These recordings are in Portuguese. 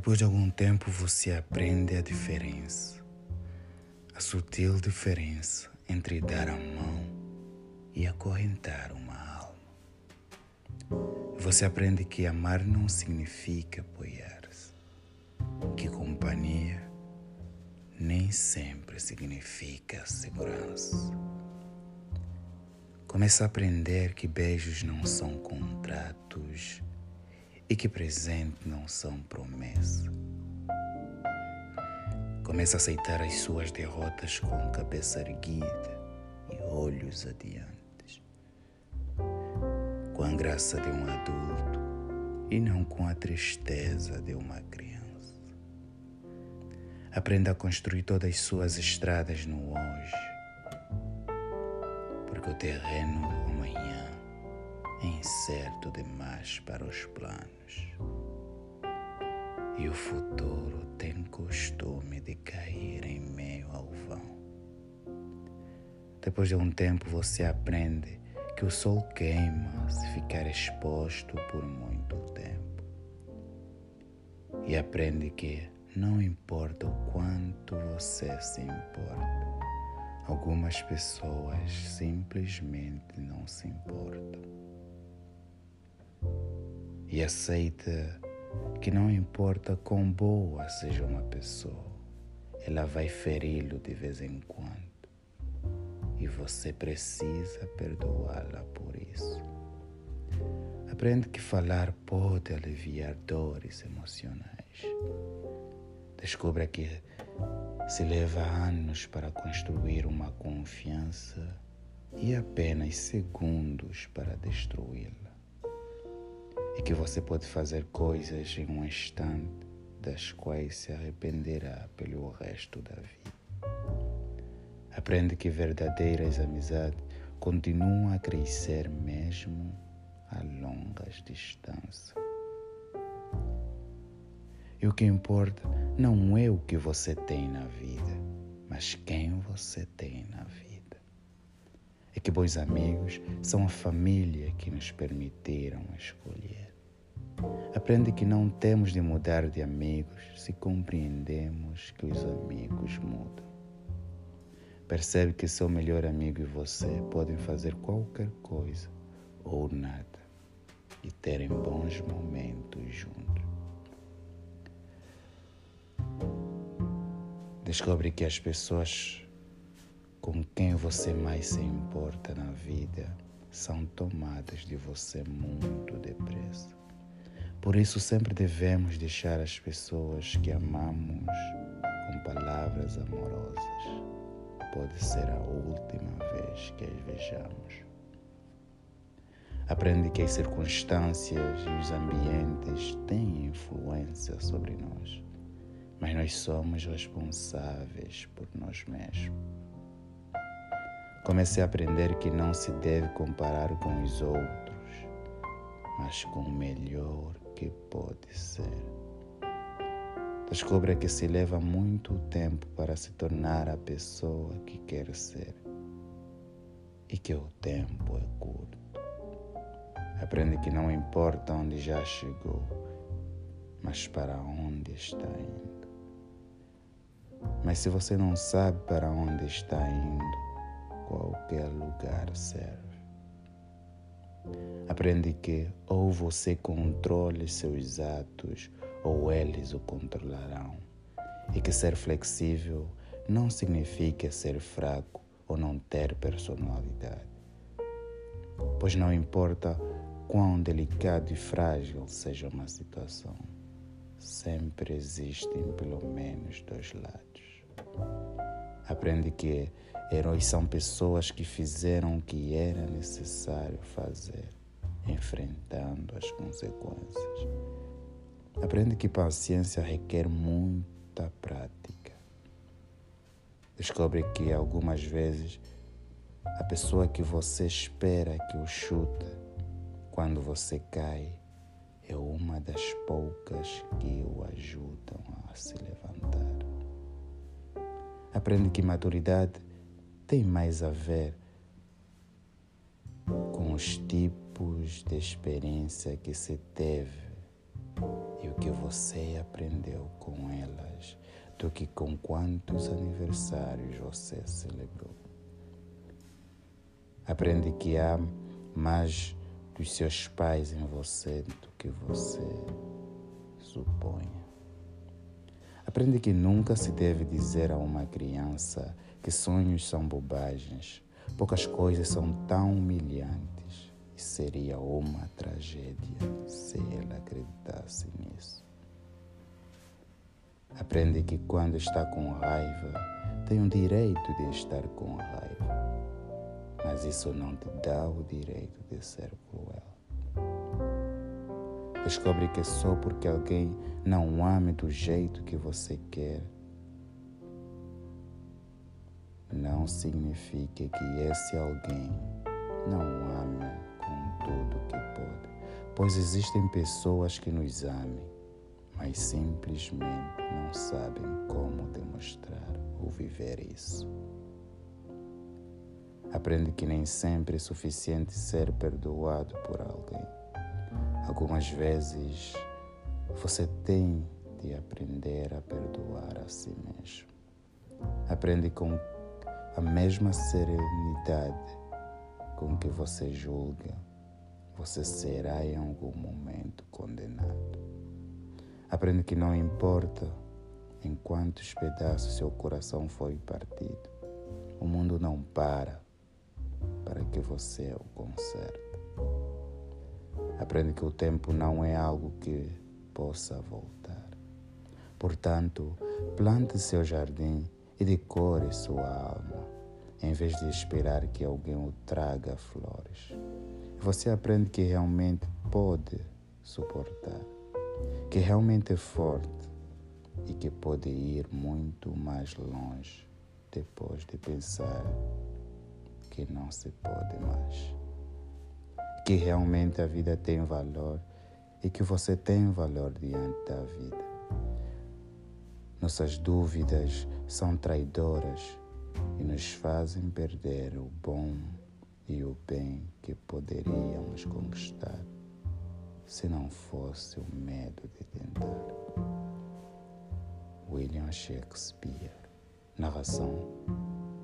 Depois de algum tempo, você aprende a diferença, a sutil diferença entre dar a mão e acorrentar uma alma. Você aprende que amar não significa apoiar-se, que companhia nem sempre significa segurança. Começa a aprender que beijos não são contratos e que presentes não são promessas. Começa a aceitar as suas derrotas com cabeça erguida e olhos adiante, com a graça de um adulto e não com a tristeza de uma criança. Aprenda a construir todas as suas estradas no hoje porque o terreno é incerto demais para os planos. E o futuro tem costume de cair em meio ao vão. Depois de um tempo você aprende que o sol queima se ficar exposto por muito tempo. E aprende que não importa o quanto você se importa, Algumas pessoas simplesmente não se importam. E aceita que não importa quão boa seja uma pessoa, ela vai feri-lo de vez em quando. E você precisa perdoá-la por isso. Aprende que falar pode aliviar dores emocionais. Descubra que se leva anos para construir uma confiança e apenas segundos para destruí-la. E que você pode fazer coisas em um instante das quais se arrependerá pelo resto da vida. Aprende que verdadeiras amizades continuam a crescer mesmo a longas distâncias. E o que importa não é o que você tem na vida, mas quem você tem na vida. É que bons amigos são a família que nos permitiram escolher. Aprende que não temos de mudar de amigos se compreendemos que os amigos mudam. Percebe que seu melhor amigo e você podem fazer qualquer coisa ou nada e terem bons momentos juntos. Descobre que as pessoas com quem você mais se importa na vida são tomadas de você muito depressa. Por isso, sempre devemos deixar as pessoas que amamos com palavras amorosas. Pode ser a última vez que as vejamos. Aprende que as circunstâncias e os ambientes têm influência sobre nós mas nós somos responsáveis por nós mesmos. Comece a aprender que não se deve comparar com os outros, mas com o melhor que pode ser. Descubra que se leva muito tempo para se tornar a pessoa que quer ser e que o tempo é curto. Aprende que não importa onde já chegou, mas para onde está indo. Mas se você não sabe para onde está indo, qualquer lugar serve. Aprende que ou você controle seus atos ou eles o controlarão. E que ser flexível não significa ser fraco ou não ter personalidade. Pois não importa quão delicado e frágil seja uma situação, sempre existem pelo menos dois lados. Aprende que heróis são pessoas que fizeram o que era necessário fazer, enfrentando as consequências. Aprende que paciência requer muita prática. Descobre que algumas vezes a pessoa que você espera que o chute quando você cai é uma das poucas que o ajudam a levantar. Aprende que maturidade tem mais a ver com os tipos de experiência que se teve e o que você aprendeu com elas do que com quantos aniversários você celebrou. Aprende que há mais dos seus pais em você do que você supõe. Aprende que nunca se deve dizer a uma criança que sonhos são bobagens, poucas coisas são tão humilhantes e seria uma tragédia se ela acreditasse nisso. Aprende que quando está com raiva, tem o direito de estar com raiva, mas isso não te dá o direito de ser cruel. Descobre que só porque alguém não ame do jeito que você quer, não significa que esse alguém não ame com tudo que pode, pois existem pessoas que nos amem, mas simplesmente não sabem como demonstrar ou viver isso. Aprende que nem sempre é suficiente ser perdoado por alguém. Algumas vezes você tem de aprender a perdoar a si mesmo. Aprende com a mesma serenidade com que você julga, você será em algum momento condenado. Aprende que não importa em quantos pedaços seu coração foi partido, o mundo não para para que você o conserte. Aprende que o tempo não é algo que possa voltar. Portanto, plante seu jardim e decore sua alma, em vez de esperar que alguém o traga flores. Você aprende que realmente pode suportar, que realmente é forte e que pode ir muito mais longe depois de pensar que não se pode mais. Que realmente a vida tem valor e que você tem valor diante da vida. Nossas dúvidas são traidoras e nos fazem perder o bom e o bem que poderíamos conquistar se não fosse o medo de tentar. William Shakespeare. Narração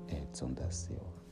Edson da Silva.